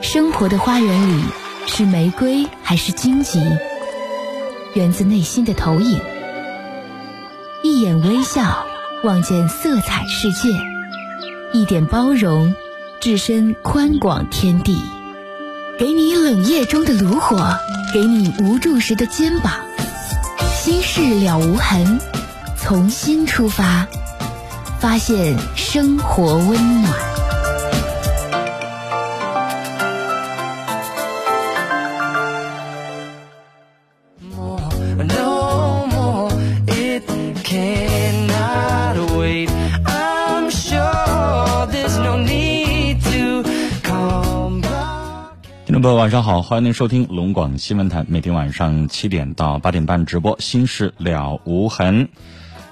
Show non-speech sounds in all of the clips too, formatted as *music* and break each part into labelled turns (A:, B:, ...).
A: 生活的花园里是玫瑰还是荆棘？源自内心的投影。一眼微笑，望见色彩世界；一点包容，置身宽广天地。给你冷夜中的炉火，给你无助时的肩膀。心事了无痕，从心出发，发现生活温暖。
B: 各位晚上好，欢迎您收听龙广新闻台，每天晚上七点到八点半直播《心事了无痕》。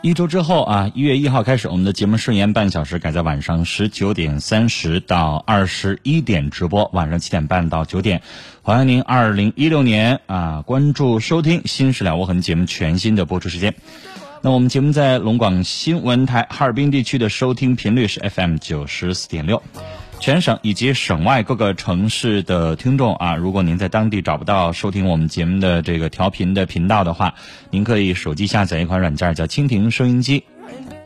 B: 一周之后啊，一月一号开始，我们的节目顺延半小时改在晚上十九点三十到二十一点直播，晚上七点半到九点。欢迎您二零一六年啊，关注收听《心事了无痕》节目全新的播出时间。那我们节目在龙广新闻台哈尔滨地区的收听频率是 FM 九十四点六。全省以及省外各个城市的听众啊，如果您在当地找不到收听我们节目的这个调频的频道的话，您可以手机下载一款软件叫蜻蜓收音机，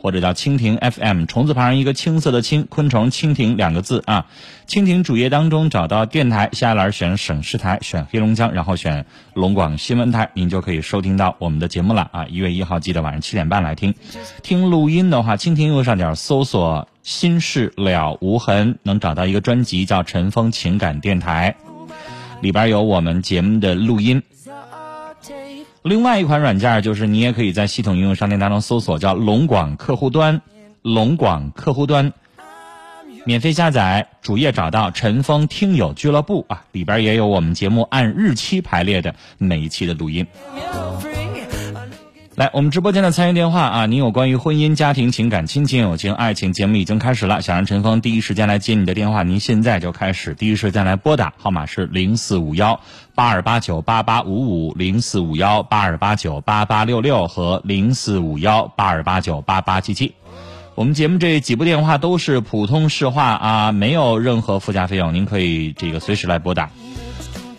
B: 或者叫蜻蜓 FM，虫字旁一个青色的青，昆虫蜻蜓两个字啊。蜻蜓主页当中找到电台，下栏选省市台，选黑龙江，然后选龙广新闻台，您就可以收听到我们的节目了啊。一月一号记得晚上七点半来听，听录音的话，蜻蜓右上角搜索。心事了无痕，能找到一个专辑叫《尘封情感电台》，里边有我们节目的录音。另外一款软件就是你也可以在系统应用商店当中搜索叫龙广客户端，龙广客户端免费下载，主页找到陈峰听友俱乐部啊，里边也有我们节目按日期排列的每一期的录音。来，我们直播间的参与电话啊，您有关于婚姻、家庭、情感、亲情、友情、爱情节目已经开始了，想让陈峰第一时间来接你的电话，您现在就开始第一时间来拨打，号码是零四五幺八二八九八八五五零四五幺八二八九八八六六和零四五幺八二八九八八七七。我们节目这几部电话都是普通市话啊，没有任何附加费用，您可以这个随时来拨打。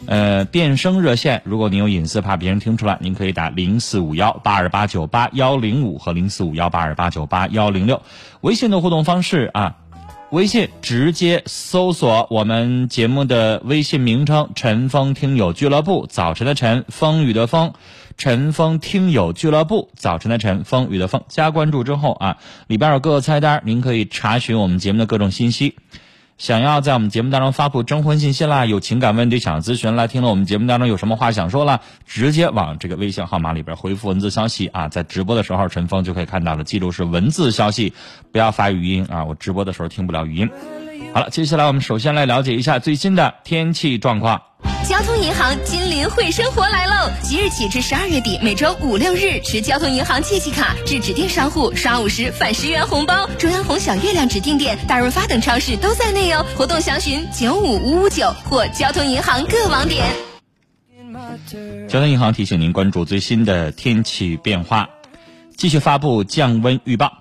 B: 呃，电声热线，如果您有隐私怕别人听出来，您可以打零四五幺八二八九八幺零五和零四五幺八二八九八幺零六。微信的互动方式啊，微信直接搜索我们节目的微信名称“陈峰听友俱乐部”，早晨的晨，风雨的风，陈峰听友俱乐部，早晨的晨，风雨的风，加关注之后啊，里边有各个菜单，您可以查询我们节目的各种信息。想要在我们节目当中发布征婚信息啦，有情感问题想咨询啦，听了我们节目当中有什么话想说了，直接往这个微信号码里边回复文字消息啊，在直播的时候陈峰就可以看到了，记住是文字消息，不要发语音啊，我直播的时候听不了语音。好了，接下来我们首先来了解一下最新的天气状况。
C: 交通银行金陵会生活来喽！即日起至十二月底，每周五六日持交通银行借记卡至指定商户刷五十返十元红包。中央红小月亮指定店、大润发等超市都在内哦。活动详询九五五五九或交通银行各网点。
B: 交通银行提醒您关注最新的天气变化，继续发布降温预报。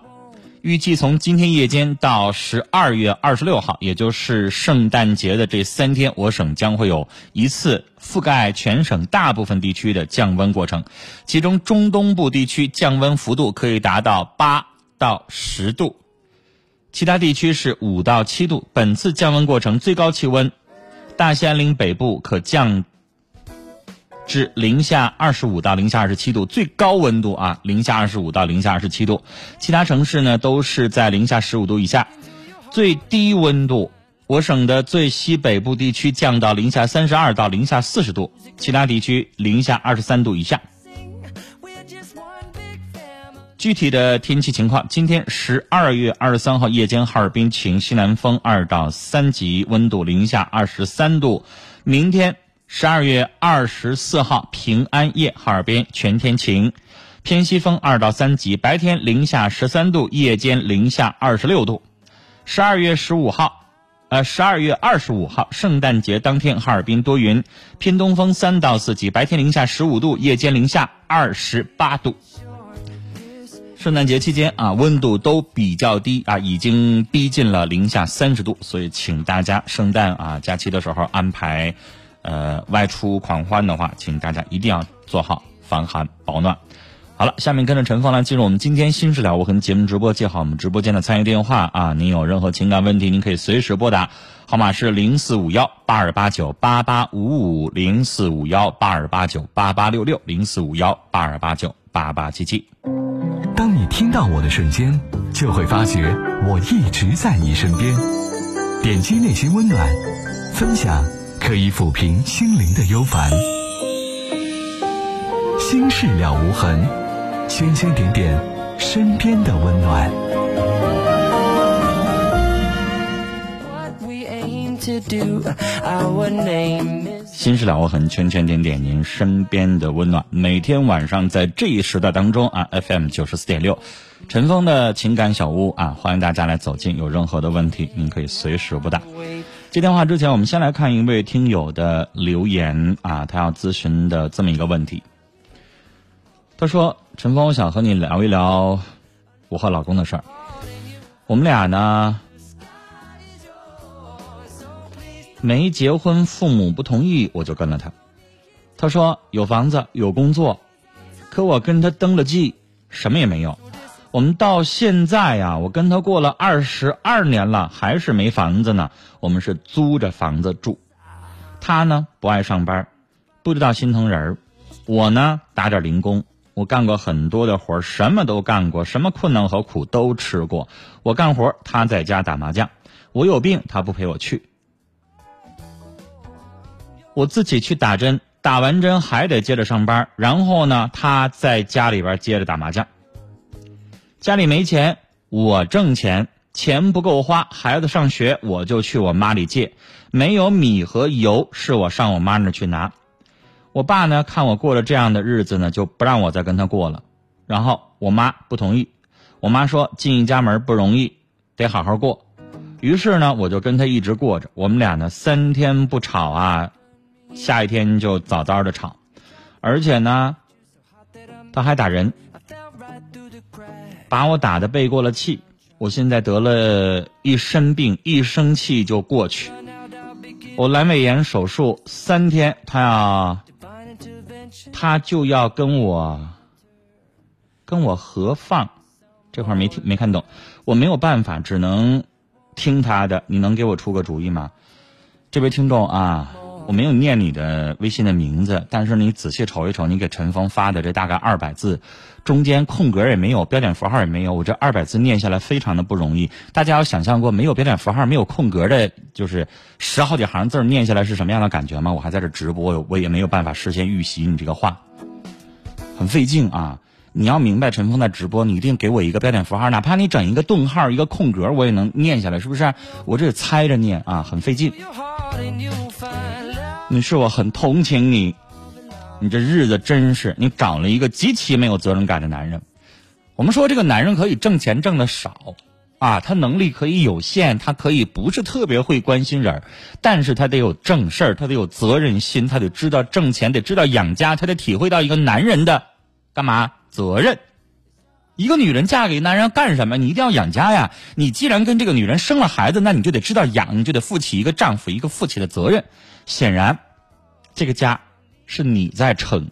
B: 预计从今天夜间到十二月二十六号，也就是圣诞节的这三天，我省将会有一次覆盖全省大部分地区的降温过程。其中中东部地区降温幅度可以达到八到十度，其他地区是五到七度。本次降温过程最高气温，大兴安岭北部可降。至零下二十五到零下二十七度，最高温度啊，零下二十五到零下二十七度。其他城市呢都是在零下十五度以下。最低温度，我省的最西北部地区降到零下三十二到零下四十度，其他地区零下二十三度以下。具体的天气情况，今天十二月二十三号夜间，哈尔滨晴，西南风二到三级，温度零下二十三度。明天。十二月二十四号平安夜，哈尔滨全天晴，偏西风二到三级，白天零下十三度，夜间零下二十六度。十二月十五号，呃，十二月二十五号圣诞节当天，哈尔滨多云，偏东风三到四级，白天零下十五度，夜间零下二十八度。圣诞节期间啊，温度都比较低啊，已经逼近了零下三十度，所以请大家圣诞啊假期的时候安排，呃外出狂欢的话，请大家一定要做好防寒保暖。好了，下面跟着陈峰来进入我们今天新事了无痕节目直播，记好我们直播间的参与电话啊，您有任何情感问题，您可以随时拨打，号码是零四五幺八二八九八八五五零四五幺八二八九八八六六零四五幺八二八九八八七七。
D: 当你听到我的瞬间，就会发觉我一直在你身边。点击内心温暖，分享可以抚平心灵的忧烦。心事了无痕，圈圈点点身边的温暖。
B: 心事了无痕，圈圈点点您身边的温暖。每天晚上在这一时段当中啊，FM 九十四点六，陈峰的情感小屋啊，欢迎大家来走进。有任何的问题，您可以随时拨打。接电话之前，我们先来看一位听友的留言啊，他要咨询的这么一个问题。他说：“陈峰，我想和你聊一聊我和老公的事儿。我们俩呢？”没结婚，父母不同意，我就跟了他。他说有房子有工作，可我跟他登了记，什么也没有。我们到现在呀，我跟他过了二十二年了，还是没房子呢。我们是租着房子住。他呢不爱上班，不知道心疼人儿。我呢打点零工，我干过很多的活，什么都干过，什么困难和苦都吃过。我干活，他在家打麻将。我有病，他不陪我去。我自己去打针，打完针还得接着上班，然后呢，他在家里边接着打麻将。家里没钱，我挣钱，钱不够花，孩子上学我就去我妈里借，没有米和油是我上我妈那去拿。我爸呢，看我过了这样的日子呢，就不让我再跟他过了。然后我妈不同意，我妈说进一家门不容易，得好好过。于是呢，我就跟他一直过着。我们俩呢，三天不吵啊。下一天就早早的吵，而且呢，他还打人，把我打的背过了气。我现在得了一身病，一生气就过去。我阑尾炎手术三天，他要，他就要跟我，跟我合放，这块没听没看懂，我没有办法，只能听他的。你能给我出个主意吗？这位听众啊。我没有念你的微信的名字，但是你仔细瞅一瞅，你给陈峰发的这大概二百字，中间空格也没有，标点符号也没有。我这二百字念下来非常的不容易。大家有想象过没有标点符号、没有空格的，就是十好几行字念下来是什么样的感觉吗？我还在这直播，我也没有办法事先预习你这个话，很费劲啊！你要明白陈峰在直播，你一定给我一个标点符号，哪怕你整一个顿号、一个空格，我也能念下来，是不是？我这猜着念啊，很费劲。你是我很同情你，你这日子真是你找了一个极其没有责任感的男人。我们说这个男人可以挣钱挣的少，啊，他能力可以有限，他可以不是特别会关心人，但是他得有正事儿，他得有责任心，他得知道挣钱，得知道养家，他得体会到一个男人的干嘛责任。一个女人嫁给男人干什么？你一定要养家呀！你既然跟这个女人生了孩子，那你就得知道养，你就得负起一个丈夫、一个父亲的责任。显然，这个家是你在撑，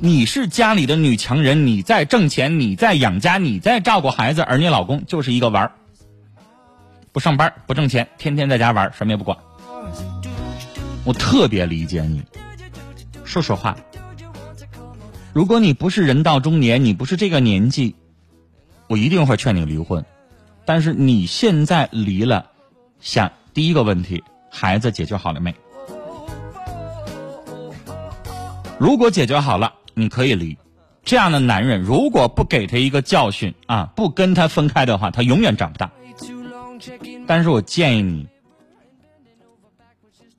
B: 你是家里的女强人，你在挣钱，你在养家，你在照顾孩子，而你老公就是一个玩儿，不上班不挣钱，天天在家玩，什么也不管。我特别理解你，说实话。如果你不是人到中年，你不是这个年纪，我一定会劝你离婚。但是你现在离了，想第一个问题，孩子解决好了没？如果解决好了，你可以离。这样的男人，如果不给他一个教训啊，不跟他分开的话，他永远长不大。但是我建议你。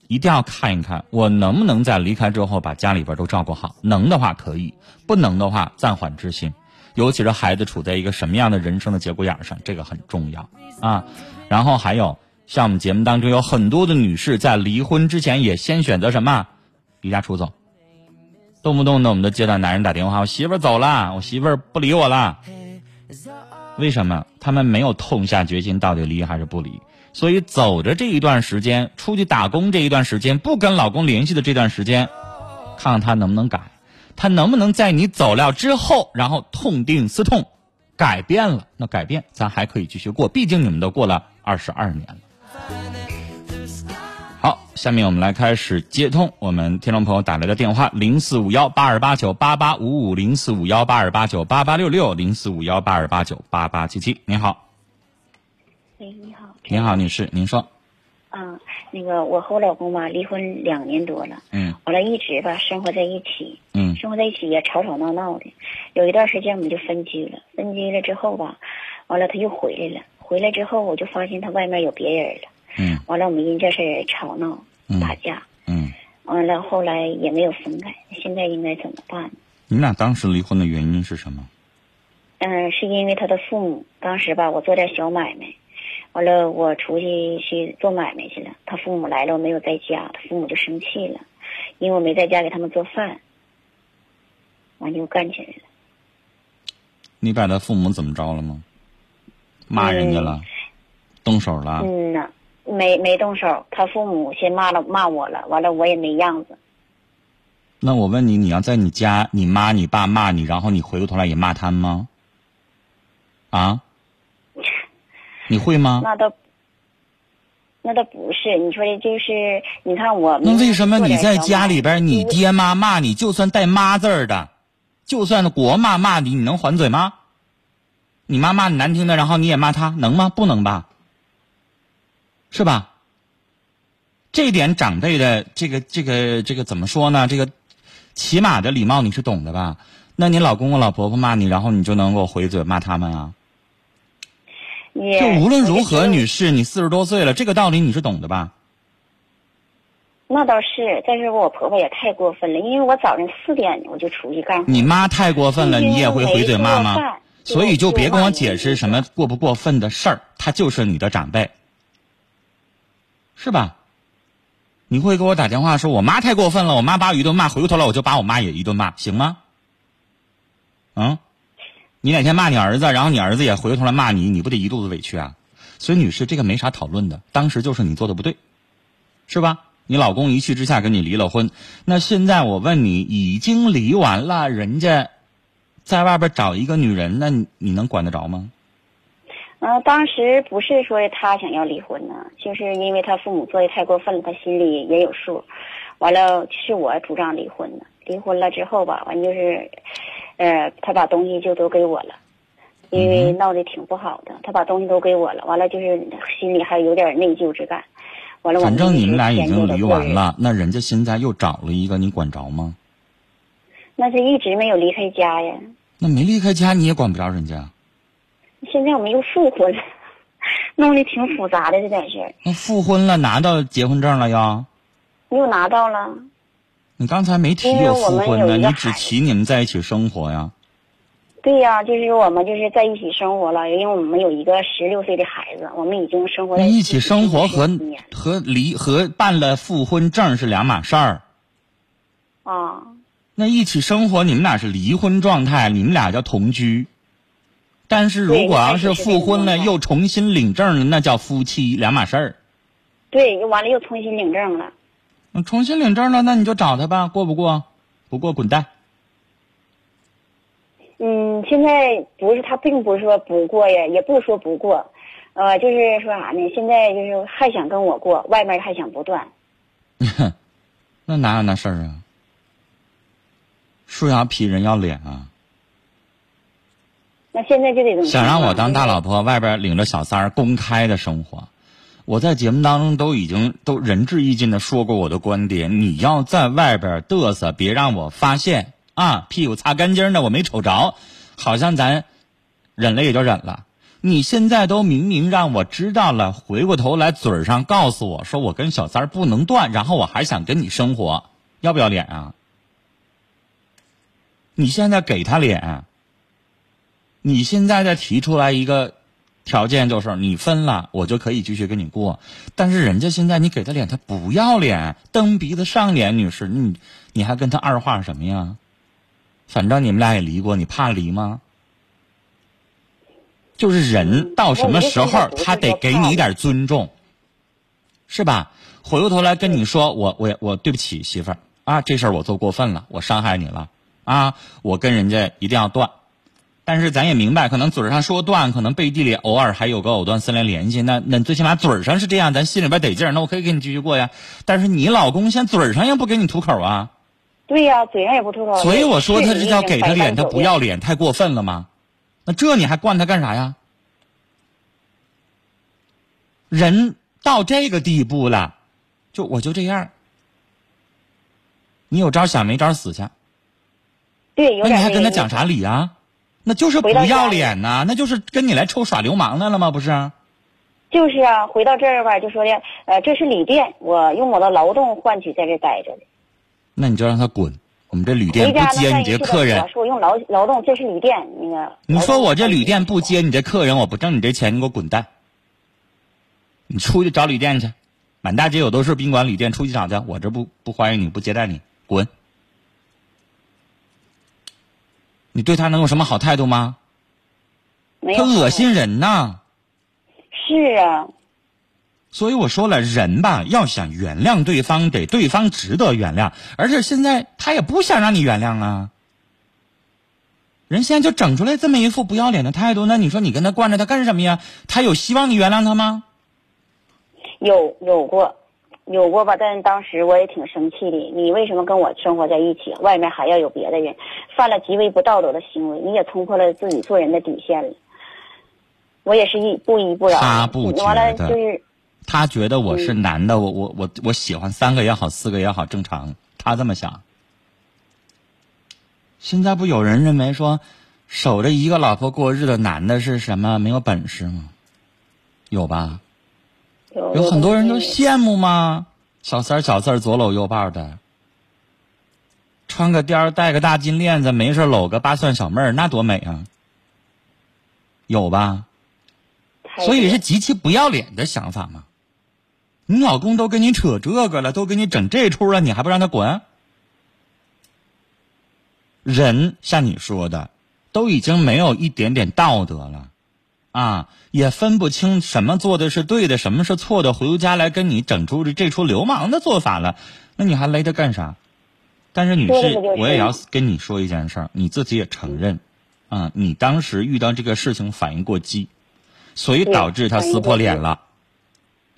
B: 一定要看一看，我能不能在离开之后把家里边都照顾好。能的话可以，不能的话暂缓执行。尤其是孩子处在一个什么样的人生的节骨眼上，这个很重要啊。然后还有，像我们节目当中有很多的女士在离婚之前也先选择什么，离家出走。动不动的我们都接到男人打电话，我媳妇走了，我媳妇不理我了，为什么？他们没有痛下决心，到底离还是不离？所以走着这一段时间，出去打工这一段时间，不跟老公联系的这段时间，看看他能不能改，他能不能在你走了之后，然后痛定思痛，改变了。那改变，咱还可以继续过，毕竟你们都过了二十二年了。好，下面我们来开始接通我们听众朋友打来的电话：零四五幺八二八九八八五五，零四五幺八二八九八八六六，零四五幺八二八九八八七七。您好，
E: 喂，你好。
B: 您好，女士，您说。
E: 啊，那个我和我老公吧离婚两年多了，
B: 嗯
E: 完了一直吧生活在一起，
B: 嗯
E: 生活在一起也吵吵闹闹的。有一段时间我们就分居了，分居了之后吧，完了他又回来了，回来之后我就发现他外面有别人了，
B: 嗯
E: 完了我们因这事儿吵闹
B: 嗯
E: 打架，
B: 嗯，
E: 完了后来也没有分开，现在应该怎么办？
B: 你俩当时离婚的原因是什么？
E: 嗯，是因为他的父母当时吧，我做点小买卖，完了我出去去做买卖去了，他父母来了，我没有在家，他父母就生气了，因为我没在家给他们做饭，完就干起来了。
B: 你把他父母怎么着了吗？骂人家了，动手了？
E: 嗯呐，没没动手，他父母先骂了骂我了，完了我也没样子。
B: 那我问你，你要在你家，你妈你爸骂你，然后你回过头来也骂他们吗？啊？你会吗？
E: 那倒，那倒不是，你说的就是，你看我。
B: 那为什么你在家里边，你爹妈骂你，就算带妈字儿的，就算国骂骂你，你能还嘴吗？你妈骂你难听的，然后你也骂她，能吗？不能吧？是吧？这点长辈的这个这个这个怎么说呢？这个起码的礼貌你是懂的吧？那你老公公老婆婆骂你，然后你就能够回嘴骂他们啊？
E: 也
B: 就无论如何，女士，你四十多岁了，这个道理你是懂的吧？
E: 那倒是，但是我婆婆也太过分了，因为我早上四点我就出去干活。
B: 你妈太过分了，你也会回嘴骂吗？所以就别跟我解释什么过不过分的事儿，他就是你的长辈，是吧？你会给我打电话说我妈太过分了，我妈把我一顿骂，回过头来我就把我妈也一顿骂，行吗？嗯，你哪天骂你儿子，然后你儿子也回过头来骂你，你不得一肚子委屈啊？所以女士，这个没啥讨论的，当时就是你做的不对，是吧？你老公一气之下跟你离了婚，那现在我问你，已经离完了，人家在外边找一个女人，那你你能管得着吗？
E: 呃，当时不是说他想要离婚呢，就是因为他父母做的太过分了，他心里也有数。完了，是我主张离婚的。离婚了之后吧，完就是，呃，他把东西就都给我了，因为闹得挺不好的，他把东西都给我了。完了就是心里还有点内疚之感。完了，
B: 反正你们俩已经离完了，那人家现在又找了一个，你管着吗？
E: 那是一直没有离开家呀。
B: 那没离开家你也管不着人家，
E: 现在我们又复婚了，弄得挺复杂的这点事儿，
B: 那复婚了拿到结婚证了呀？
E: 又拿到了。
B: 你刚才没提有
E: 我
B: 复婚呢，你只提你们在一起生活呀。
E: 对呀、就是我们就是在一起生活了，因为我们有一个十六岁的孩子，我们已经生活在
B: 那一起生活和和离和办了复婚证是两码事儿。
E: 啊，
B: 那一起生活，你们俩是离婚状态，你们俩叫同居。但是如果要是复婚了又重新领证了，那叫夫妻两码事儿。
E: 对，又完了又重新领证了。
B: 那重新领证了，那你就找他吧，过不过？不过滚蛋。
E: 嗯，现在不是他，并不是说不过呀，也不说不过，呃，就是说啥呢？现在就是还想跟我过，外面还想不断。*laughs*
B: 那哪有那事儿啊？树要皮，人要脸啊！
E: 那现在就得么
B: 想让我当大老
E: 婆？
B: 外边领着小三儿公开的生活，我在节目当中都已经都仁至义尽的说过我的观点。你要在外边嘚瑟，别让我发现啊！屁股擦干净的，我没瞅着，好像咱忍了也就忍了。你现在都明明让我知道了，回过头来嘴上告诉我说我跟小三儿不能断，然后我还想跟你生活，要不要脸啊？你现在给他脸，你现在再提出来一个条件，就是你分了，我就可以继续跟你过。但是人家现在你给他脸，他不要脸，蹬鼻子上脸，女士，你你还跟他二话什么呀？反正你们俩也离过，你怕离吗？就是人到什么时候他得给你一点尊重，是吧？回过头来跟你说，我我我对不起媳妇儿啊，这事儿我做过分了，我伤害你了啊，我跟人家一定要断。但是咱也明白，可能嘴上说断，可能背地里偶尔还有个藕断丝连联系。那那最起码嘴上是这样，咱心里边得劲儿。那我可以跟你继续过呀。但是你老公现在嘴上也不给你吐口啊，
E: 对呀、嘴上也不吐口。
B: 所以我说他这叫给他脸，他不要。
E: 脸，
B: 太过分了吗？那这你还惯他干啥呀？人到这个地步了，就我就这样，你有招想没招死去。
E: 对，有
B: 那你
E: 点那个
B: 还跟他讲啥理啊？那就是不要脸呐、那就是跟你来臭耍流氓来了吗？不是？
E: 就是啊，回到这儿吧，就说的，呃，这是旅店，我用我的劳动换取在这待着的。
B: 那你就让他滚。我们这旅店不接你这客人
E: 我。说我用劳劳动，这是旅店那个。
B: 你说我这旅店不接你这客人，我不挣你这钱，你给我滚蛋！你出去找旅店去，满大街有都是宾馆、旅店，出去找去。我这不不欢迎你，不接待你，滚！你对他能有什么好态度吗？
E: 没有
B: 他恶心人呐！
E: 是啊，
B: 所以我说了，人吧，要想原谅对方，得对方值得原谅，而且现在他也不想让你原谅啊。人现在就整出来这么一副不要脸的态度，那你说你跟他惯着他干什么呀？他有希望你原谅他吗？
E: 有有过，有过吧，但是当时我也挺生气的。你为什么跟我生活在一起？外面还要有别的人，犯了极为不道德的行为，你也冲破了自己做人的底线了。我也是一不依不饶。
B: 他不觉得
E: 完了就是
B: 他觉得我是男的，我我我我喜欢三个也好，四个也好，正常。他这么想。现在不有人认为说，守着一个老婆过日子，男的是什么没有本事吗？有吧？
E: 有
B: 有很多人都羡慕吗？小三儿小四儿左搂右抱的，穿个貂儿戴个大金链子，没事搂个八蒜小妹儿，那多美啊！有吧？所以是极其不要脸的想法吗。你老公都跟你扯这个了，都给你整这出了，你还不让他滚？人像你说的，都已经没有一点点道德了，啊，也分不清什么做的是对的，什么是错的，回家来跟你整出这出流氓的做法了，那你还勒他干啥？但是女士我也要跟你说一件事儿，你自己也承认，啊，你当时遇到这个事情反应过激，所以导致他撕破脸了。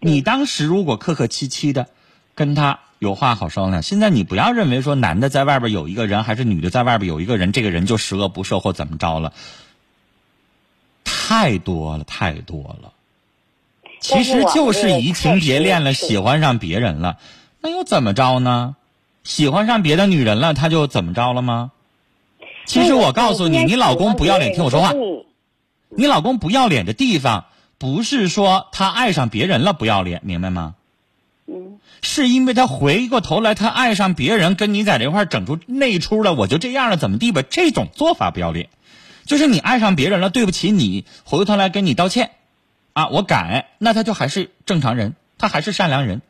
B: 你当时如果客客气气的跟他有话好商量，现在你不要认为说男的在外边有一个人，还是女的在外边有一个人，这个人就十恶不赦或怎么着了，太多了，太多了。其实就是移情别恋了，喜欢上别人了，那又怎么着呢？喜欢上别的女人了，他就怎么着了吗？其实我告诉你，你老公不要脸，听我说话。你老公不要脸的地方，不是说他爱上别人了不要脸，明白吗？
E: 嗯，
B: 是因为他回过头来，他爱上别人，跟你在这块儿整出内出了，我就这样了，怎么地吧？这种做法不要脸，就是你爱上别人了，对不起你，回过头来跟你道歉，啊，我改，那他就还是正常人，他还是善良人，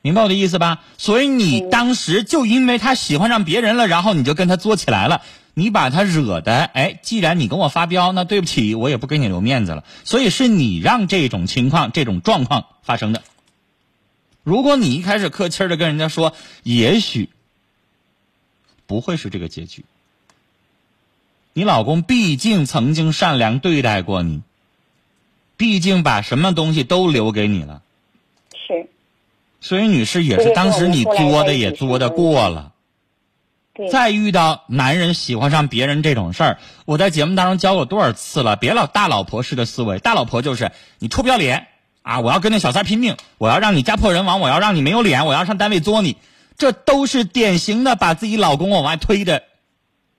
B: 明白我的意思吧？所以你当时就因为他喜欢上别人了，然后你就跟他作起来了，你把他惹的，哎，既然你跟我发飙，那对不起，我也不给你留面子了。所以是你让这种情况、这种状况发生的。如果你一开始客气的跟人家说，也许不会是这个结局。你老公毕竟曾经善良对待过你，毕竟把什么东西都留给你了。
E: 是，
B: 所以女士也是当时你作的也作的过了。
E: 对，
B: 再遇到男人喜欢上别人这种事儿，我在节目当中教过多少次了？别老大老婆式的思维，大老婆就是你臭不要脸啊！我要跟那小三拼命，我要让你家破人亡，我要让你没有脸，我要上单位作你，这都是典型的把自己老公往外推的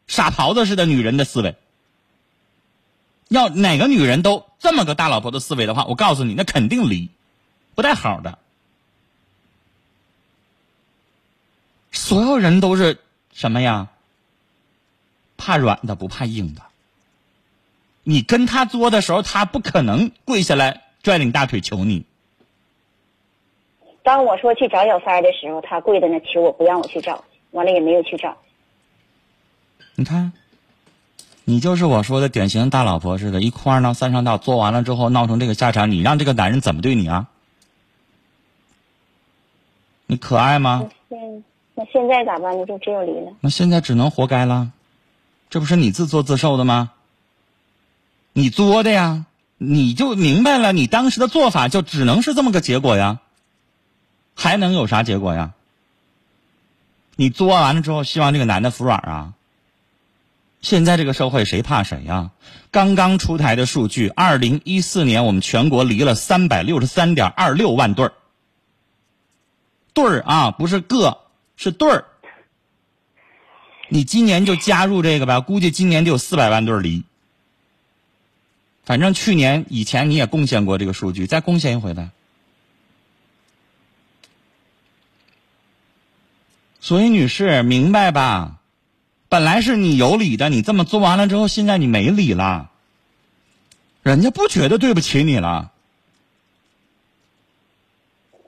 B: 傻狍子似的女人的思维。要哪个女人都这么个大老婆的思维的话，我告诉你，那肯定离，不带好的。所有人都是什么呀？怕软的不怕硬的。你跟他作的时候，他不可能跪下来拽你大腿求你。
E: 当我说去找小三儿的时候，他跪在那求我不让我去找，完了也没有去找。
B: 你看，你就是我说的典型大老婆似的，一哭二闹三上吊，做完了之后闹成这个下场，你让这个男人怎么对你啊？你可爱吗？
E: 那现那现在咋办呢？就只有离了。
B: 那现在只能活该了，这不是你自作自受的吗？你作的呀，你就明白了，你当时的做法就只能是这么个结果呀，还能有啥结果呀？你作完了之后，希望这个男的服软啊？现在这个社会谁怕谁呀？刚刚出台的数据，二零一四年我们全国离了三百六十三点二六万对儿，对儿啊，不是个，是对儿。你今年就加入这个吧，估计今年得有四百万对儿离。反正去年以前你也贡献过这个数据，再贡献一回呗。所以，女士明白吧？本来是你有理的，你这么做完了之后，现在你没理了，人家不觉得对不起你了。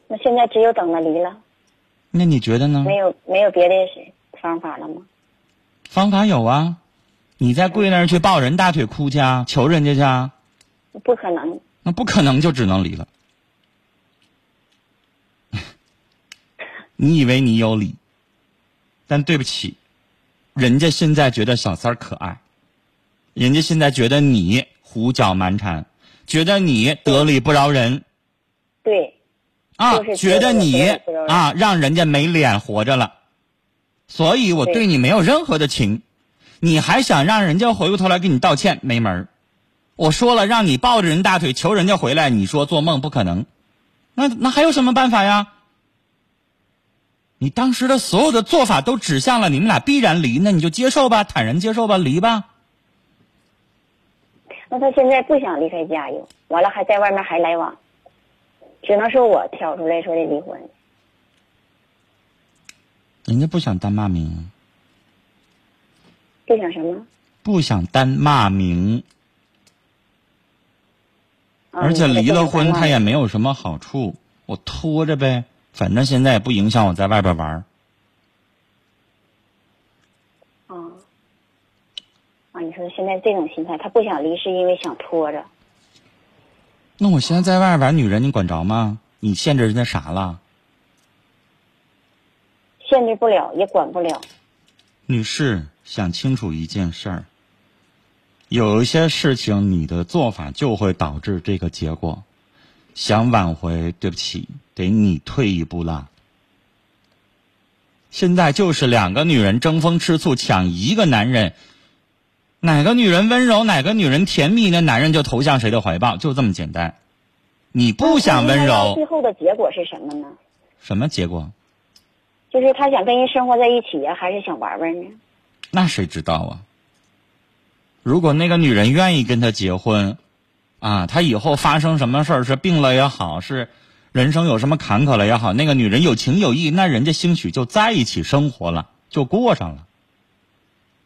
E: 那现在只有等着离了，
B: 那你觉得呢？
E: 没有没有别的方法了吗？
B: 方法有啊，你再跪那儿去抱人大腿哭去啊，求人家去啊。
E: 不可能，
B: 那不可能，就只能离了。*laughs* 你以为你有理，但对不起，人家现在觉得小三儿可爱，人家现在觉得你胡搅蛮缠，觉得你得理不饶人。
E: 对，
B: 啊
E: 就，是
B: 觉得你啊让人家没脸活着了，所以我
E: 对
B: 对。你没有任何的情，你还想让人家回过头来给你道歉，没门儿。我说了，让你抱着人大腿求人家回来，你说做梦不可能，那那还有什么办法呀？你当时的所有的做法都指向了你们俩必然离，那你就接受吧，坦然接受吧，离吧。
E: 那他现在不想离开家又，完了还在外面还来往，只能说我挑出来说的离婚。
B: 人家不想担骂名，
E: 不想什么？
B: 不想担骂名，
E: 啊
B: 而且离了婚他也没有什么好处，我拖着呗，反正现在也不影响我在外边玩儿。
E: 啊啊！你说现在这种心态，他不想离是因为想拖着。
B: 那我现在在外边玩女人，你管着吗？你限制人家啥了？
E: 限制不了，也管不了。
B: 女士，想清楚一件事儿，有一些事情你的做法就会导致这个结果。想挽回，对不起，得你退一步了。现在就是两个女人争风吃醋抢一个男人，哪个女人温柔，哪个女人甜蜜，那男人就投向谁的怀抱，就这么简单。你不想温柔
E: 最，后的结果是什么呢？
B: 什么结果？
E: 就是他想跟人生活在一起呀、还是想玩玩呢？
B: 那谁知道啊？如果那个女人愿意跟他结婚，啊，他以后发生什么事儿，是病了也好，是人生有什么坎坷了也好，那个女人有情有义，那人家兴许就在一起生活了，就过上了。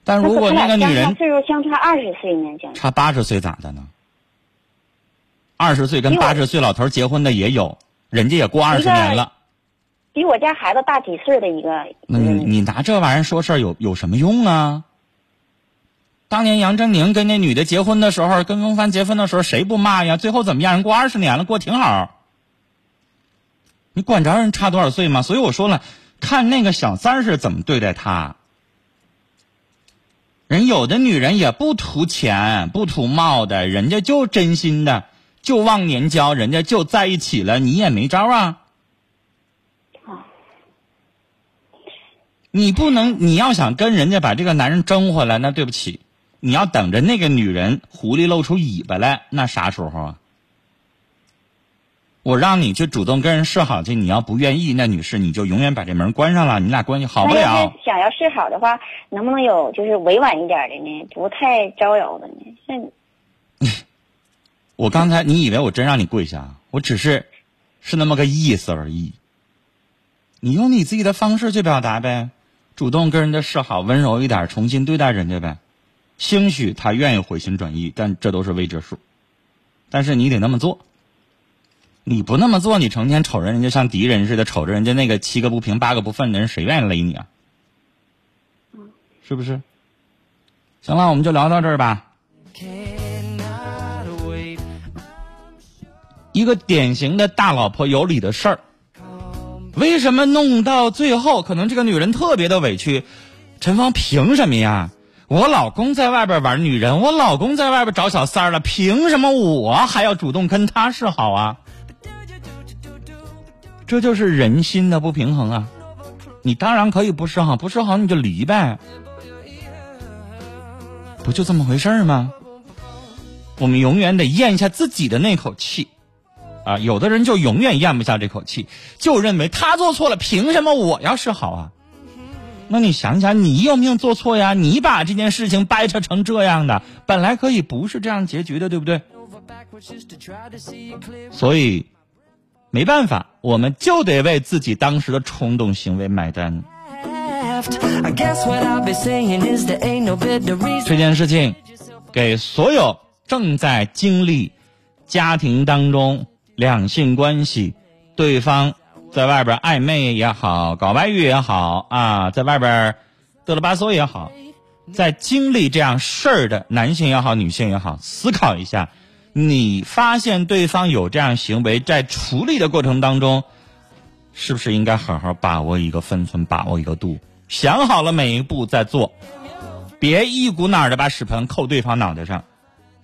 B: 但如果那个女人
E: 岁数相差二十岁呢，讲
B: 差八十岁咋的呢？二十岁跟八十岁老头结婚的也有，人家也过二十年了。
E: 比我家孩子大几岁的一个。
B: 那你你拿这玩意儿说事儿有有什么用啊？当年杨振宁跟那女的结婚的时候，跟翁帆结婚的时候，谁不骂呀？最后怎么样？人过二十年了，过挺好。你管着人差多少岁吗？所以我说了，看那个小三是怎么对待他。人有的女人也不图钱，不图貌的，人家就真心的，就忘年交，人家就在一起了，你也没招啊。
E: 啊
B: 你不能，你要想跟人家把这个男人争回来，那对不起，你要等着那个女人狐狸露出尾巴来，那啥时候啊？我让你去主动跟人示好去，你要不愿意，那女士你就永远把这门关上了，你俩关系好不了。
E: 想要示好的话，能不能有就是委婉一点的呢？不太招摇的呢？像 *laughs*
B: 我刚才你以为我真让你跪下啊？我只是是那么个意思而已。你用你自己的方式去表达呗，主动跟人家示好，温柔一点，重新对待人家呗。兴许他愿意回心转意，但这都是未知数。但是你得那么做。你不那么做，你成天瞅着人家像敌人似的，瞅着人家那个七个不平八个不忿的人，谁愿意勒你啊？是不是？行了，我们就聊到这儿吧。一个典型的大老婆有理的事儿，为什么弄到最后，可能这个女人特别的委屈？陈芳凭什么呀？我老公在外边玩女人，我老公在外边找小三儿了，凭什么我还要主动跟他示好啊？这就是人心的不平衡啊！你当然可以不示好，不示好你就离呗，不就这么回事儿吗？我们永远得咽下自己的那口气。啊，有的人就永远咽不下这口气，就认为他做错了，凭什么我要示好啊？那你想想，你有没有做错呀？你把这件事情掰扯成这样的，本来可以不是这样结局的，对不对？所以没办法，我们就得为自己当时的冲动行为买单。这件事情，给所有正在经历家庭当中。两性关系，对方在外边暧昧也好，搞外遇也好啊，在外边嘚了吧嗦也好，在经历这样事儿的男性也好，女性也好，思考一下，你发现对方有这样行为，在处理的过程当中，是不是应该好好把握一个分寸，把握一个度，想好了每一步再做，别一股脑的把屎盆扣对方脑袋上，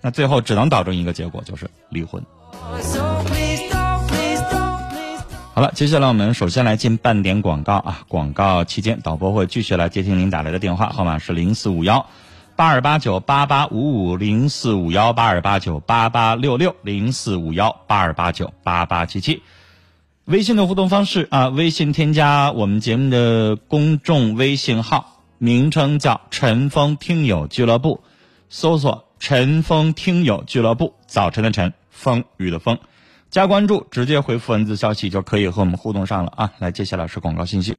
B: 那最后只能导致一个结果，就是离婚。好了，接下来我们首先来进半点广告啊！广告期间，导播会继续来接听您打来的电话，号码是零四五幺八二八九八八五五零四五幺八二八九八八六六零四五幺八二八九八八七七。微信的互动方式啊，微信添加我们节目的公众微信号，名称叫“陈峰听友俱乐部”，搜索“陈峰听友俱乐部”，早晨的晨，风雨的风。加关注，直接回复文字消息就可以和我们互动上了啊！来，接下来是广告信息。